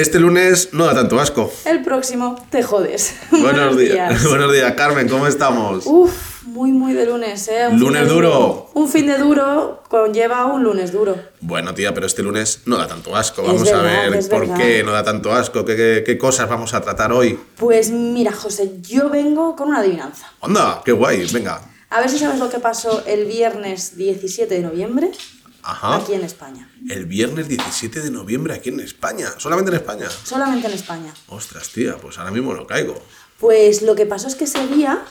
Este lunes no da tanto asco. El próximo te jodes. Buenos días. Buenos días, Carmen, ¿cómo estamos? Uf, muy, muy de lunes, ¿eh? Un Lunes de duro. Un fin de duro conlleva un lunes duro. Bueno, tía, pero este lunes no da tanto asco. Vamos a verdad, ver es por verdad. qué no da tanto asco, qué, qué- qué cosas vamos a tratar hoy. Pues mira, José, yo vengo con una adivinanza. Onda, qué guay, venga. A ver si sabes lo que pasó el viernes 17 de noviembre Ajá. aquí en España. El viernes 17 de noviembre aquí en España. ¿Solamente en España? Solamente en España. Ostras, tía, pues ahora mismo lo caigo. Pues lo que pasó es que ese día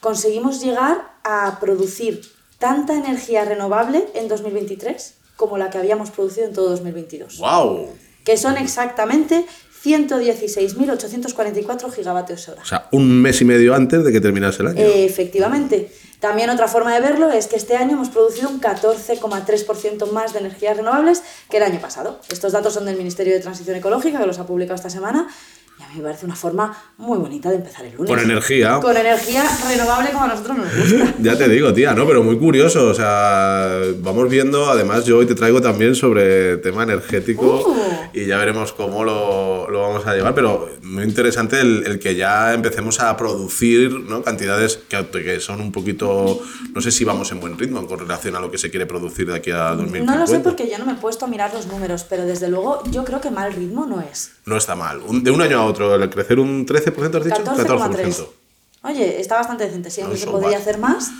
conseguimos llegar a producir tanta energía renovable en 2023 como la que habíamos producido en todo 2022. ¡Wow! Que son exactamente 116.844 gigavatios hora. O sea, un mes y medio antes de que terminase el año. Efectivamente. También otra forma de verlo es que este año hemos producido un 14,3% más de energías renovables que el año pasado. Estos datos son del Ministerio de Transición Ecológica, que los ha publicado esta semana. Y a mí me parece una forma muy bonita de empezar el lunes. Con energía. Con energía renovable como a nosotros nos gusta. Ya te digo, tía, ¿no? Pero muy curioso, o sea, vamos viendo, además yo hoy te traigo también sobre tema energético Uh. y ya veremos cómo lo, lo vamos a llevar, pero muy interesante el, el que ya empecemos a producir ¿no? cantidades que, que son un poquito, no sé si vamos en buen ritmo con relación a lo que se quiere producir de aquí a 2050. No lo sé porque yo no me he puesto a mirar los números, pero desde luego yo creo que mal ritmo no es. No está mal, Un- de un año a otro, el crecer un 13%, has dicho? 14,3. Oye, está bastante decente. Siempre No, se podría hacer más,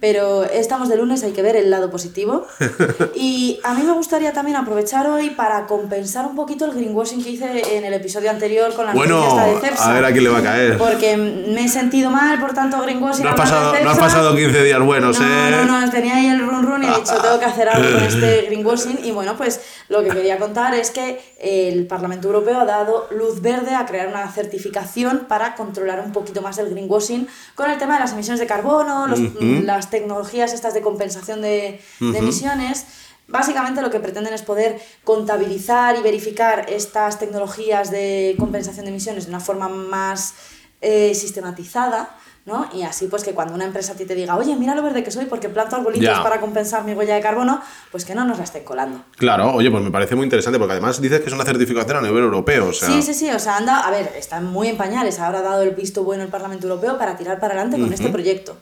pero estamos de lunes, hay que ver el lado positivo. Y a mí me gustaría también aprovechar hoy para compensar un poquito el greenwashing que hice en el episodio anterior con la Bueno, de Cepsa. a ver a quién le va a caer. Porque me he sentido mal, por tanto, greenwashing. No has, de pasado, no has pasado 15 días buenos, No, ¿eh? no, no, tenía ahí el run run y he dicho, tengo que hacer algo con este greenwashing. Y bueno, pues lo que quería contar es que el Parlamento Europeo ha dado luz verde a crear una certificación para controlar un poquito más el greenwashing con el tema de las emisiones de carbono, los- las tecnologías estas de compensación de, de emisiones. Básicamente lo que pretenden es poder contabilizar y verificar estas tecnologías de compensación de emisiones de una forma más eh, sistematizada, ¿no? Y así pues que cuando una empresa a ti te diga, oye, mira lo verde que soy porque planto arbolitos Ya. para compensar mi huella de carbono, pues que no nos la estén colando. Claro, oye, pues me parece muy interesante porque además dices que es una certificación a nivel europeo, o sea... Sí, sí, sí, o sea, anda, a ver, están muy en pañales, ahora ha dado el visto bueno el Parlamento Europeo para tirar para adelante con este proyecto.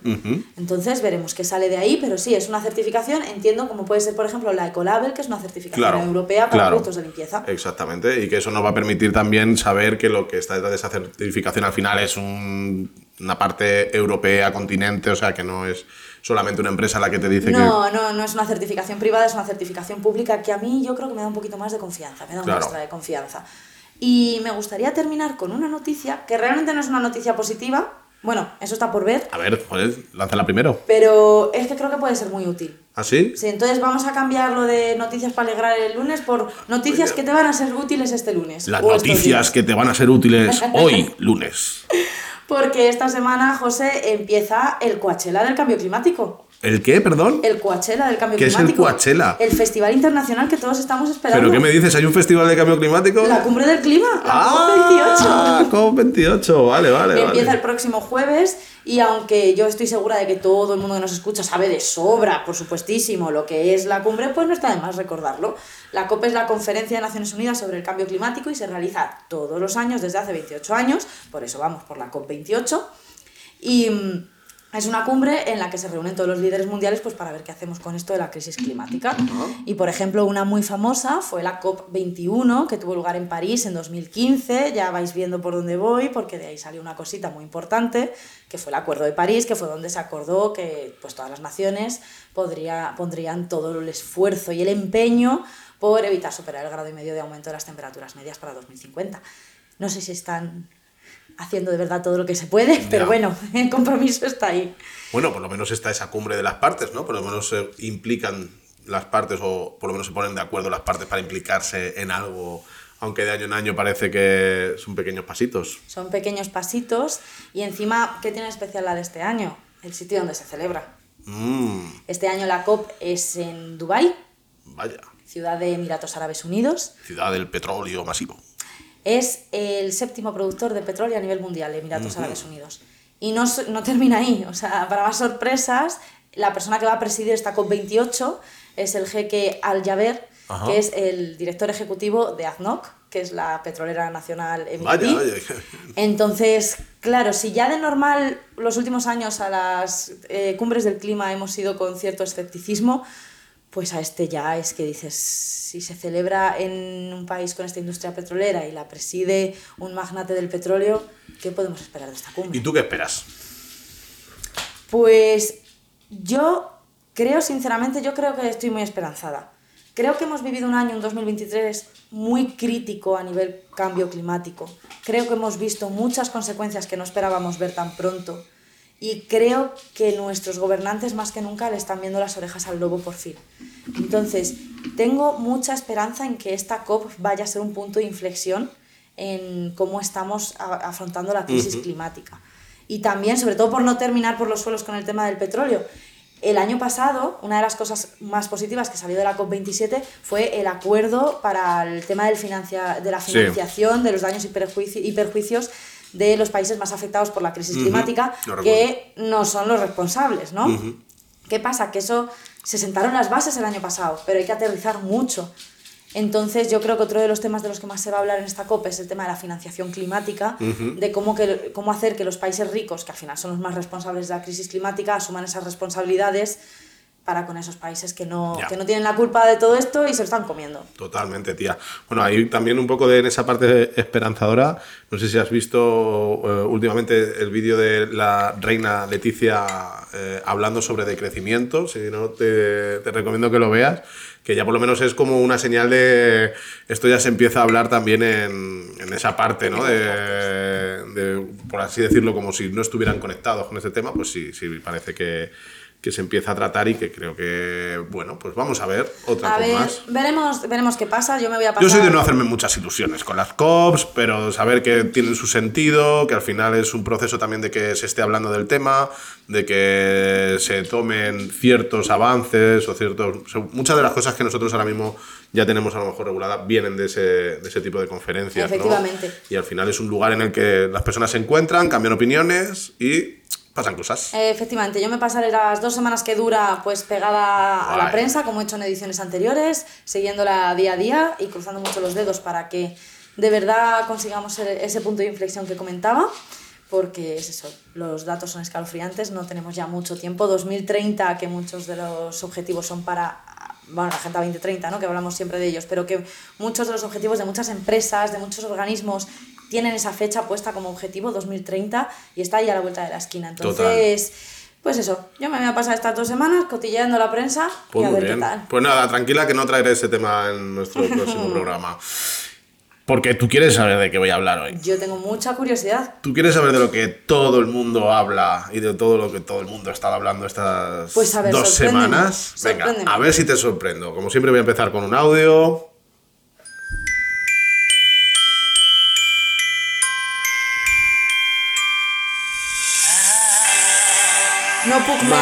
Entonces veremos qué sale de ahí, pero sí, es una certificación, entiendo como puede ser, por ejemplo, la Ecolabel, que es una certificación Claro, europea para claro. productos de limpieza. Exactamente, y que eso nos va a permitir también saber que lo que está detrás de esa certificación al final es un- una parte europea, continente, o sea, que no es solamente una empresa la que te dice que... No, no, no es una certificación privada, es una certificación pública que a mí yo creo que me da un poquito más de confianza, me da Claro. extra de confianza. Y me gustaría terminar con una noticia que realmente no es una noticia positiva, bueno, eso está por ver, A ver, joder, lánzala primero. pero es que creo que puede ser muy útil. ¿Así? Sí, entonces vamos a cambiar lo de noticias para alegrar el lunes por noticias que te van a ser útiles este lunes. Las noticias que te van a ser útiles hoy, lunes. Porque esta semana, José, empieza el Coachella del cambio climático. ¿El qué, perdón? El Coachella del cambio ¿Qué es el climático. Coachella? El festival internacional que todos estamos esperando. ¿Pero qué me dices? ¿Hay un festival de cambio climático? La cumbre del clima, la Ah, COP28. COP28, vale, vale. Empieza vale. el próximo jueves y aunque yo estoy segura de que todo el mundo que nos escucha sabe de sobra, por supuestísimo, lo que es la cumbre, pues no está de más recordarlo. La COP es la Conferencia de Naciones Unidas sobre el Cambio Climático y se realiza todos los años desde hace 28 años, por eso vamos por la COP28. Y mm, es una cumbre en la que se reúnen todos los líderes mundiales pues, para ver qué hacemos con esto de la crisis climática. Y por ejemplo, una muy famosa fue la COP21, que tuvo lugar en París en 2015. Ya vais viendo por dónde voy, porque de ahí salió una cosita muy importante, que fue el Acuerdo de París, que fue donde se acordó que pues, todas las naciones podría, pondrían todo el esfuerzo y el empeño por evitar superar el grado y medio de aumento de las temperaturas medias para 2050. No sé si están haciendo de verdad todo lo que se puede, pero Ya. bueno, el compromiso está ahí. Bueno, por lo menos está esa cumbre de las partes, ¿no? Por lo menos se implican las partes o por lo menos se ponen de acuerdo las partes para implicarse en algo, aunque de año en año parece que son pequeños pasitos. Son pequeños pasitos y encima, ¿qué tiene especial la de este año? El sitio donde se celebra. Mmm, Este año la COP es en Dubái, vaya, ciudad de Emiratos Árabes Unidos. ciudad del petróleo masivo. Es el séptimo productor de petróleo a nivel mundial, Emiratos Árabes Unidos. Y no, no termina ahí, o sea, para más sorpresas, la persona que va a presidir esta COP28 es el jeque Al Jaber, Ajá. que es el director ejecutivo de ADNOC, que es la petrolera nacional emiratí. Entonces, claro, si ya de normal los últimos años a las eh, cumbres del clima hemos ido con cierto escepticismo, pues a este ya es que dices, si se celebra en un país con esta industria petrolera y la preside un magnate del petróleo, ¿qué podemos esperar de esta cumbre? ¿Y tú qué esperas? Pues yo creo, sinceramente, yo creo que estoy muy esperanzada. Creo que hemos vivido un año, un 2023, muy crítico a nivel cambio climático. Creo que hemos visto muchas consecuencias que no esperábamos ver tan pronto. Y creo que nuestros gobernantes más que nunca le están viendo las orejas al lobo por fin. Entonces, tengo mucha esperanza en que esta COP vaya a ser un punto de inflexión en cómo estamos afrontando la crisis climática. Y también, sobre todo por no terminar por los suelos con el tema del petróleo, el año pasado, una de las cosas más positivas que salió de la COP27 fue el acuerdo para el tema del financia- de la Sí. financiación de los daños y perjuicios de los países más afectados por la crisis climática, que no son los responsables, ¿no? ¿Qué pasa? Que eso se sentaron las bases el año pasado, pero hay que aterrizar mucho. Entonces, yo creo que otro de los temas de los que más se va a hablar en esta COP es el tema de la financiación climática, de cómo, que, cómo hacer que los países ricos, que al final son los más responsables de la crisis climática, asuman esas responsabilidades para con esos países que no, que no tienen la culpa de todo esto y se lo están comiendo. Totalmente, tía. Bueno, ahí también un poco de en esa parte esperanzadora. No sé si has visto eh, últimamente el vídeo de la reina Leticia eh, hablando sobre decrecimiento. Si no, te, te recomiendo que lo veas. Que ya por lo menos es como una señal de. Esto ya se empieza a hablar también en, en esa parte, ¿no? De, de, por así decirlo, como si no estuvieran conectados con este tema. Pues sí, sí, parece que, que se empieza a tratar y que creo que, bueno, pues vamos a ver otra A cosa ver, más. veremos, veremos qué pasa. Yo me voy a pasar. Yo soy de no hacerme muchas ilusiones con las COPs, pero saber que tienen su sentido, que al final es un proceso también de que se esté hablando del tema, de que se tomen ciertos avances o ciertos... o sea, muchas de las cosas que nosotros ahora mismo ya tenemos a lo mejor reguladas vienen de ese, de ese tipo de conferencias. ¿no? Efectivamente. Y al final es un lugar en el que las personas se encuentran, cambian opiniones y pasan cosas. Eh, Efectivamente, yo me pasaré las dos semanas que dura pues pegada a la Guay. prensa, como he hecho en ediciones anteriores, siguiéndola día a día y cruzando mucho los dedos para que de verdad consigamos ese punto de inflexión que comentaba, porque es eso, los datos son escalofriantes, no tenemos ya mucho tiempo, 2030, que muchos de los objetivos son para, bueno, la Agenda 2030, ¿no? que hablamos siempre de ellos, pero que muchos de los objetivos de muchas empresas, de muchos organismos, tienen esa fecha puesta como objetivo 2030 y está ahí a la vuelta de la esquina. Entonces, pues eso, yo me voy a pasar estas dos semanas cotilleando la prensa Pues y a ver bien. qué tal. Pues nada, tranquila que no traeré ese tema en nuestro próximo programa. Porque tú quieres saber de qué voy a hablar hoy. Yo tengo mucha curiosidad. Tú quieres saber de lo que todo el mundo habla y de todo lo que todo el mundo ha estado hablando estas Pues ver, dos semanas. Venga, a ver si te sorprendo. Como siempre voy a empezar con un audio.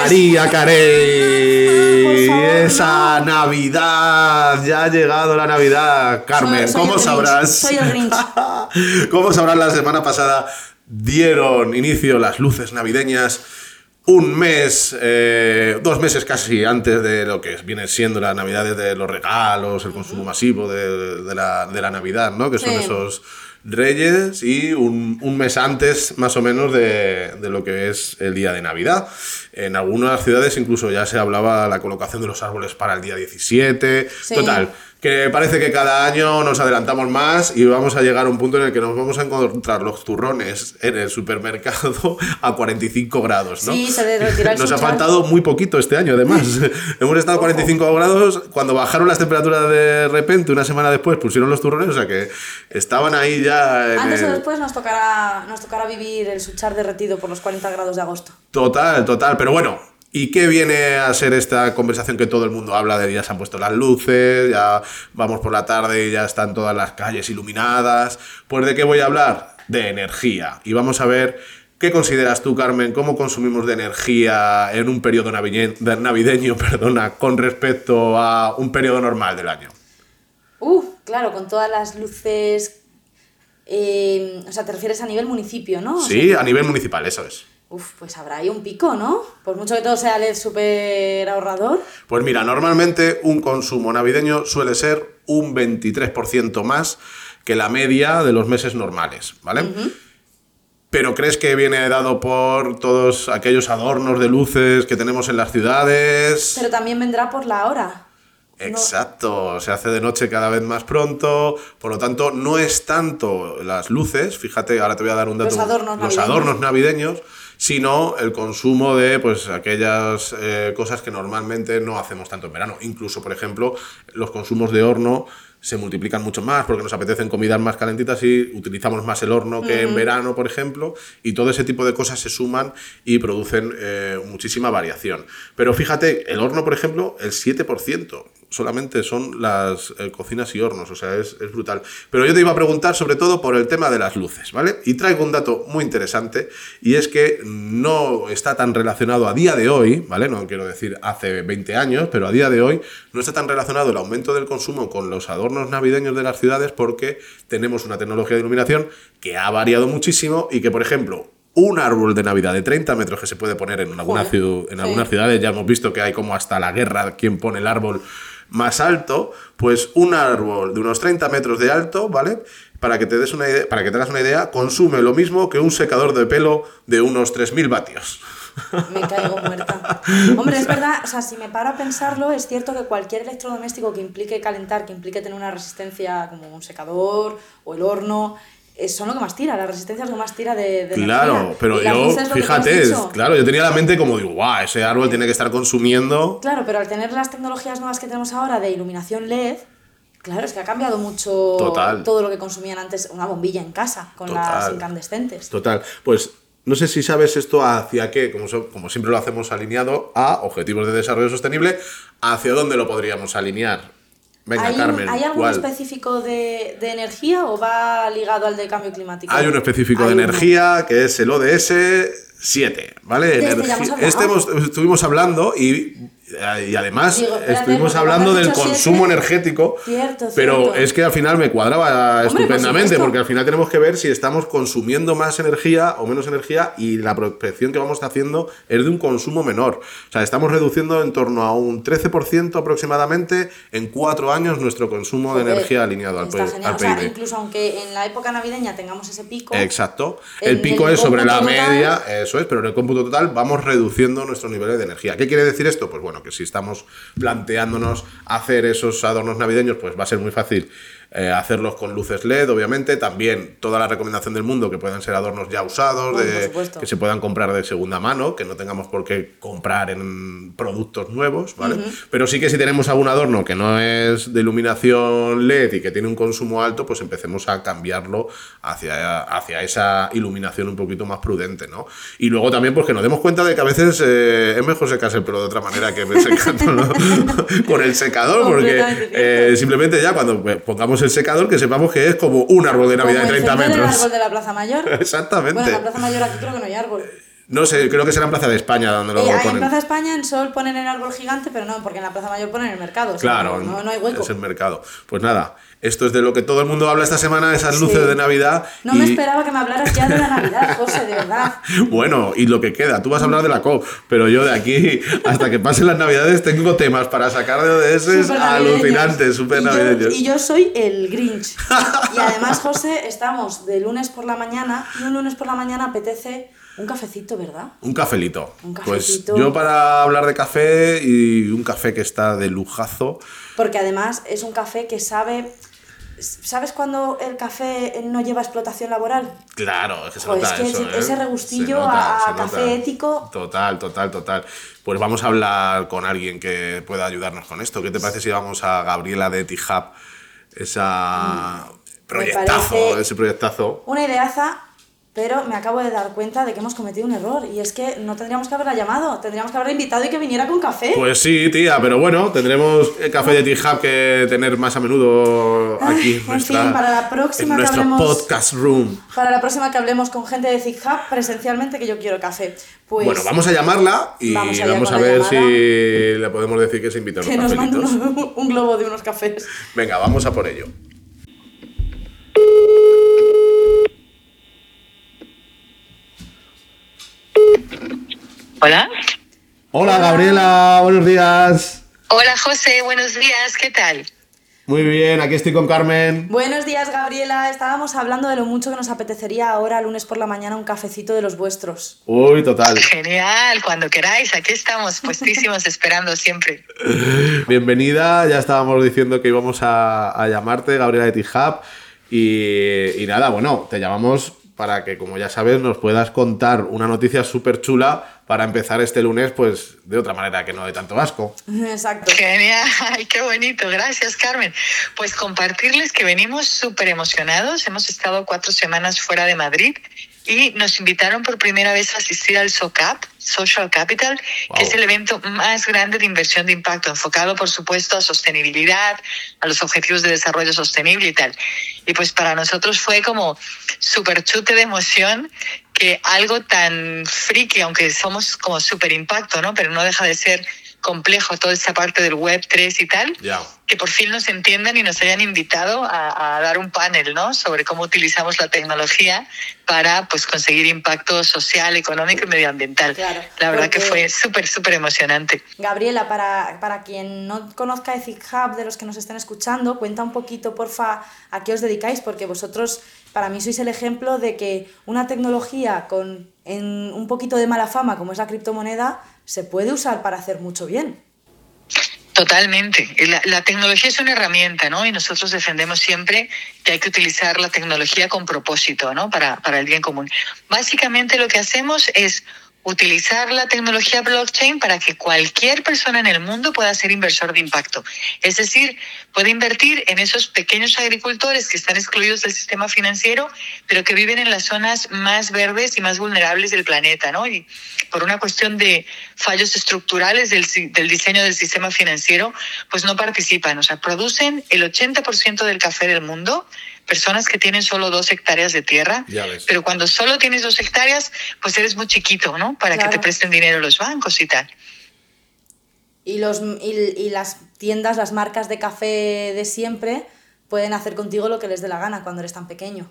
María Carey, esa Navidad, ya ha llegado la Navidad. Carmen, Soy- soy ¿cómo Grinch, sabrás? soy el Grinch. ¿Cómo sabrás la semana pasada dieron inicio las luces navideñas? Un mes, eh, dos meses casi antes de lo que viene siendo las navidades de los regalos, el consumo masivo de, de la, de la Navidad, ¿no? Que son Sí. esos reyes y un, un mes antes más o menos de, de lo que es el día de Navidad. En algunas ciudades incluso ya se hablaba la colocación de los árboles para el día 17. Sí. Total, que parece que cada año nos adelantamos más y vamos a llegar a un punto en el que nos vamos a encontrar los turrones en el supermercado a 45 grados, ¿no? Sí, se Nos ha faltado muy poquito este año, además. Hemos estado a 45 grados cuando bajaron las temperaturas de repente, una semana después pusieron los turrones, o sea que estaban ahí ya en Antes o después nos tocará, nos tocará vivir el suchar derretido por los 40 grados de agosto. Total, total. Pero bueno, ¿y qué viene a ser esta conversación que todo el mundo habla de ya se han puesto las luces, ya vamos por la tarde y ya están todas las calles iluminadas? Pues ¿de qué voy a hablar? De energía. Y vamos a ver qué consideras tú, Carmen, cómo consumimos de energía en un periodo navideño, perdona, con respecto a un periodo normal del año. Uh, claro, con todas las luces. eh, o sea, te refieres a nivel municipio, ¿no? O Sí, a nivel municipal, eso es. Uf, pues habrá ahí un pico, ¿no? Por mucho que todo sea LED súper ahorrador. Pues mira, normalmente un consumo navideño suele ser un 23% más que la media de los meses normales, ¿vale? Pero ¿crees que viene dado por todos aquellos adornos de luces que tenemos en las ciudades? Pero también vendrá por la hora. Exacto, se hace de noche cada vez más pronto, por lo tanto no es tanto las luces, fíjate, ahora te voy a dar un dato, Los adornos los navideños. adornos navideños, sino el consumo de pues aquellas eh, cosas que normalmente no hacemos tanto en verano. Incluso, por ejemplo, los consumos de horno se multiplican mucho más porque nos apetecen comidas más calentitas y utilizamos más el horno que en verano, por ejemplo, y todo ese tipo de cosas se suman y producen eh, muchísima variación. Pero fíjate, el horno, por ejemplo, el 7% solamente son las eh, cocinas y hornos, o sea, es, es brutal. Pero yo te iba a preguntar sobre todo por el tema de las luces, ¿vale? Y traigo un dato muy interesante y es que no está tan relacionado a día de hoy, ¿vale? No quiero decir hace 20 años, pero a día de hoy no está tan relacionado el aumento del consumo con los adornos navideños de las ciudades porque tenemos una tecnología de iluminación que ha variado muchísimo y que, por ejemplo, un árbol de Navidad de 30 metros que se puede poner en, alguna en sí. algunas ciudades, ya hemos visto que hay como hasta la guerra quien pone el árbol más alto, pues un árbol de unos 30 metros de alto, ¿vale? Para que te des una idea, para que te hagas una idea, consume lo mismo que un secador de pelo de unos 3000 vatios. Me caigo muerta. Hombre, es verdad, o sea, si me paro a pensarlo, es cierto que cualquier electrodoméstico que implique calentar, que implique tener una resistencia como un secador o el horno, son lo que más tira, la resistencia es lo que más tira de, de Claro, energía. pero yo, fíjate, claro, yo tenía la mente como digo, guau, ese árbol tiene que estar consumiendo. Claro, pero al tener las tecnologías nuevas que tenemos ahora de iluminación LED, claro, es que ha cambiado mucho Total. todo lo que consumían antes una bombilla en casa con las incandescentes. Total, pues no sé si sabes esto hacia qué, como, so- como siempre lo hacemos alineado a objetivos de desarrollo sostenible, hacia dónde lo podríamos alinear. Venga, ¿Hay, Carmen, ¿hay algún ¿cuál? específico de, de energía o va ligado al de cambio climático? Hay un específico Hay de uno. energía que es el ODS 7, ¿vale? Este Energi- este hemos- estuvimos hablando y, y además Digo, espérate, estuvimos hablando del consumo energético, Cierto, pero cierto. es que al final me cuadraba estupendamente porque al final tenemos que ver si estamos consumiendo más energía o menos energía y la prospección que vamos haciendo es de un consumo menor. O sea, estamos reduciendo en torno a un 13% aproximadamente en cuatro años nuestro consumo de energía alineado al, está P- genial. al O sea, PIB. incluso aunque en la época navideña tengamos ese pico, Exacto. El pico el es sobre la total- media, eso es, pero en el cómputo total vamos reduciendo nuestros niveles de energía. ¿Qué quiere decir esto? Pues bueno, que si estamos planteándonos hacer esos adornos navideños, pues va a ser muy fácil eh, hacerlos con luces LED, obviamente. También toda la recomendación del mundo que puedan ser adornos ya usados, Bueno, de- que se puedan comprar de segunda mano, que no tengamos por qué comprar en productos nuevos, ¿vale? Pero sí que si tenemos algún adorno que no es de iluminación LED y que tiene un consumo alto, pues empecemos a cambiarlo hacia, hacia esa iluminación un poquito más prudente, ¿no? Y luego también pues que nos demos cuenta de que a veces eh, es mejor secarse el pelo de otra manera que secándolo con el secador, porque eh, simplemente ya cuando pongamos el secador que sepamos que es como un árbol de Navidad como de 30 encender el metros. árbol de la Plaza Mayor. Exactamente. Bueno, en la Plaza Mayor aquí creo que no hay árbol. No sé, creo que será en Plaza de España donde lo Eh, en ponen. Plaza España, en Sol ponen el árbol gigante, pero no, porque en la Plaza Mayor ponen el mercado. o sea, Claro, no, no hay hueco. es el mercado. Pues nada, esto es de lo que todo el mundo habla esta semana, esas luces Sí. de Navidad. No y, me esperaba que me hablaras ya de la Navidad, José, de verdad. Bueno, y lo que queda, tú vas a hablar de la COP, pero yo de aquí hasta que pasen las Navidades tengo temas para sacar de ODS Súper navideños. alucinantes, súper Y yo- navideños. Y yo soy el Grinch. Y además, José, estamos de lunes por la mañana y un lunes por la mañana apetece un cafecito, ¿verdad? Un cafelito. Un Pues cafecito. yo para hablar de café y un café que está de lujazo. Porque además es un café que sabe... ¿Sabes cuando el café no lleva explotación laboral? Claro, es que se Pues nota es que eso. ese- ¿eh? regustillo nota, a- café ético. Total, total, total. Pues vamos a hablar con alguien que pueda ayudarnos con esto. ¿Qué te parece si vamos a Gabriela de T-Hub? Esa proyectazo, parece- ese proyectazo. Una ideaza, pero me acabo de dar cuenta de que hemos cometido un error. Y es que no tendríamos que haberla llamado, tendríamos que haberla invitado y que viniera con café. Pues sí, tía, pero bueno, tendremos el café de T-Hub que tener más a menudo aquí Ay, en, fin, para la próxima en que hablemos- podcast room. Para la próxima que hablemos con gente de Zig Hub presencialmente, que yo quiero café. Pues bueno, vamos a llamarla y Vamos a ver si le podemos decir que se invita a que nos mande un, un globo de unos cafés. Venga, vamos a por ello. Hola. Hola Gabriela, buenos días. Hola José, buenos días, ¿qué tal? Muy bien, aquí estoy con Carmen. Buenos días, Gabriela. Estábamos hablando de lo mucho que nos apetecería ahora, lunes por la mañana, un cafecito de los vuestros. Uy, total. Genial, cuando queráis, aquí estamos, puestísimos, esperando siempre. Bienvenida, ya estábamos diciendo que íbamos a, a llamarte, Gabriela de T-Hub. Y, y nada, bueno, te llamamos para que, como ya sabes, nos puedas contar una noticia súper chula para empezar este lunes, pues de otra manera que no de tanto asco. Exacto. Genial, ay, qué bonito, gracias Carmen. Pues compartirles que venimos súper emocionados, hemos estado cuatro semanas fuera de Madrid y nos invitaron por primera vez a asistir al SOCAP, Social Capital, Wow. que es el evento más grande de inversión de impacto, enfocado por supuesto a sostenibilidad, a los objetivos de desarrollo sostenible y tal. Y pues para nosotros fue como súper chute de emoción que algo tan friki, aunque somos como súper impacto, ¿no? Pero no deja de ser complejo toda esta parte del web 3 y tal, que por fin nos entiendan y nos hayan invitado a, a dar un panel, ¿no? Sobre cómo utilizamos la tecnología para pues conseguir impacto social, económico y medioambiental. Claro, la verdad que fue súper, súper emocionante. Gabriela, para, para quien no conozca Ethic Hub, de los que nos estén escuchando, cuenta un poquito, porfa, a qué os dedicáis, porque vosotros, para mí, sois el ejemplo de que una tecnología con en un poquito de mala fama, como es la criptomoneda, se puede usar para hacer mucho bien. Totalmente. La, la tecnología es una herramienta, ¿no? Y nosotros defendemos siempre que hay que utilizar la tecnología con propósito, ¿no? Para, para el bien común. Básicamente lo que hacemos es utilizar la tecnología blockchain para que cualquier persona en el mundo pueda ser inversor de impacto. Es decir, puede invertir en esos pequeños agricultores que están excluidos del sistema financiero, pero que viven en las zonas más verdes y más vulnerables del planeta, ¿no? Y por una cuestión de fallos estructurales del, del diseño del sistema financiero, pues no participan. O sea, producen el 80% del café del mundo, personas que tienen solo dos hectáreas de tierra, Ya ves. pero cuando solo tienes dos hectáreas, pues eres muy chiquito, ¿no? Para que te presten dinero los bancos y tal. Y, los, y, y las tiendas, las marcas de café de siempre, pueden hacer contigo lo que les dé la gana cuando eres tan pequeño.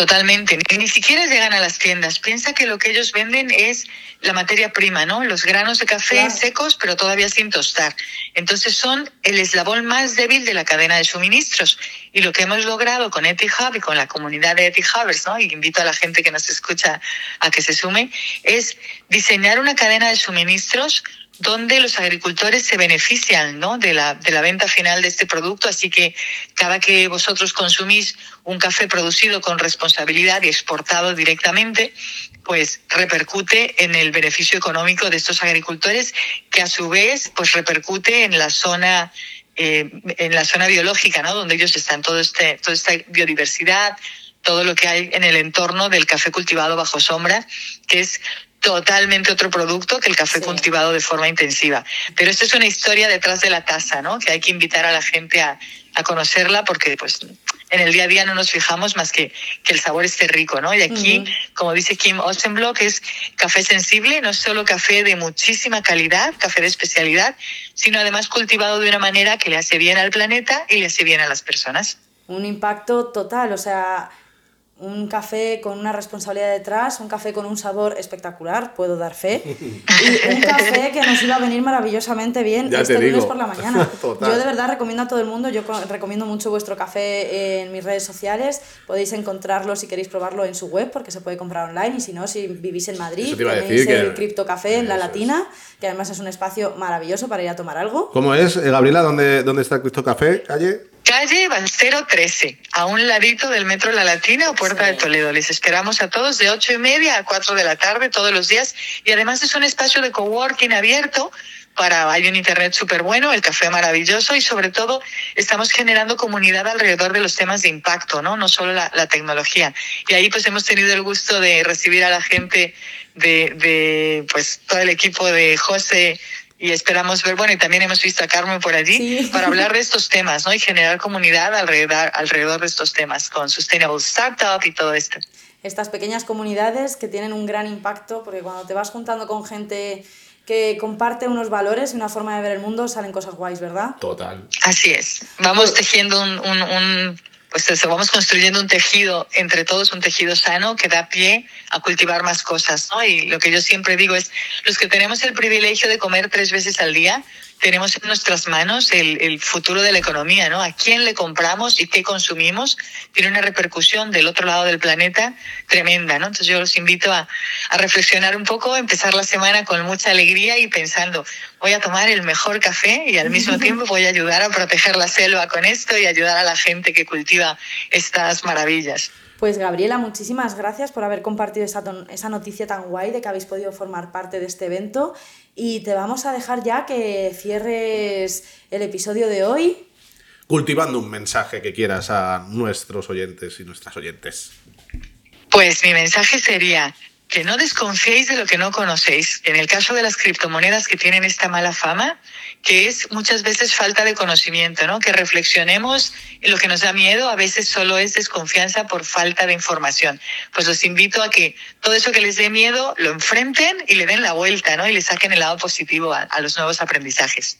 Totalmente. Ni- Ni siquiera llegan a las tiendas. Piensa que lo que ellos venden es la materia prima, ¿no? Los granos de café Claro. secos, pero todavía sin tostar. Entonces son el eslabón más débil de la cadena de suministros. Y lo que hemos logrado con EtiHub y con la comunidad de EtiHubers, ¿no? Y invito a la gente que nos escucha a que se sume, es diseñar una cadena de suministros donde los agricultores se benefician ¿no? de, la, de la venta final de este producto. Así que cada que vosotros consumís un café producido con responsabilidad y exportado directamente, pues repercute en el beneficio económico de estos agricultores, que a su vez pues repercute en la zona eh, en la zona biológica, ¿no? Donde ellos están, todo este, toda esta biodiversidad, todo lo que hay en el entorno del café cultivado bajo sombra, que es totalmente otro producto que el café Sí. cultivado de forma intensiva. Pero esto es una historia detrás de la taza, ¿no? Que hay que invitar a la gente a, a conocerla porque pues en el día a día no nos fijamos más que que el sabor esté rico, ¿no? Y aquí, como dice Kim Ostenblock, es café sensible, no solo café de muchísima calidad, café de especialidad, sino además cultivado de una manera que le hace bien al planeta y le hace bien a las personas. Un impacto total, o sea, un café con una responsabilidad detrás, un café con un sabor espectacular, puedo dar fe, y un café que nos iba a venir maravillosamente bien Ya este te lunes digo. por la mañana. Total. Yo de verdad recomiendo a todo el mundo, yo co- recomiendo mucho vuestro café en mis redes sociales, podéis encontrarlo si queréis probarlo en su web porque se puede comprar online y si no, si vivís en Madrid, tenéis el que- Cripto Café en La Eso es. Latina, que además es un espacio maravilloso para ir a tomar algo. ¿Cómo es, eh, Gabriela? ¿Dónde, ¿Dónde está el Cristo Café? ¿Calle? Calle Balcero 13, a un ladito del Metro La Latina o Puerta Sí. de Toledo. Les esperamos a todos de ocho y media a 4 de la tarde todos los días. Y además es un espacio de coworking abierto para, hay un internet súper bueno, el café maravilloso y sobre todo estamos generando comunidad alrededor de los temas de impacto, ¿no? No solo la, la tecnología. Y ahí pues hemos tenido el gusto de recibir a la gente de, de pues todo el equipo de José y esperamos ver, bueno, y también hemos visto a Carmen por allí Sí. para hablar de estos temas, ¿no? Y generar comunidad alrededor, alrededor de estos temas, con Sustainable Startup y todo esto. estas pequeñas comunidades que tienen un gran impacto, porque cuando te vas juntando con gente que comparte unos valores y una forma de ver el mundo, salen cosas guays, ¿verdad? Total. Así es. Vamos tejiendo un, un, un, pues eso, vamos construyendo un tejido entre todos, un tejido sano que da pie a cultivar más cosas, ¿no? Y lo que yo siempre digo es, los que tenemos el privilegio de comer tres veces al día, tenemos en nuestras manos el, el, futuro de la economía, ¿no? A quién le compramos y qué consumimos tiene una repercusión del otro lado del planeta tremenda, ¿no? Entonces yo los invito a, a reflexionar un poco, empezar la semana con mucha alegría y pensando, voy a tomar el mejor café y al mismo tiempo voy a ayudar a proteger la selva con esto y ayudar a la gente que cultiva estas maravillas. Pues Gabriela, muchísimas gracias por haber compartido esa, esa, noticia tan guay de que habéis podido formar parte de este evento y te vamos a dejar ya que cierres el episodio de hoy. Cultivando un mensaje que quieras a nuestros oyentes y nuestras oyentes. Pues mi mensaje sería, que no desconfiéis de lo que no conocéis. En el caso de las criptomonedas que tienen esta mala fama, que es muchas veces falta de conocimiento, ¿no? Que reflexionemos lo que nos da miedo, a veces solo es desconfianza por falta de información. Pues los invito a que todo eso que les dé miedo lo enfrenten y le den la vuelta, ¿no? Y le saquen el lado positivo a los nuevos aprendizajes.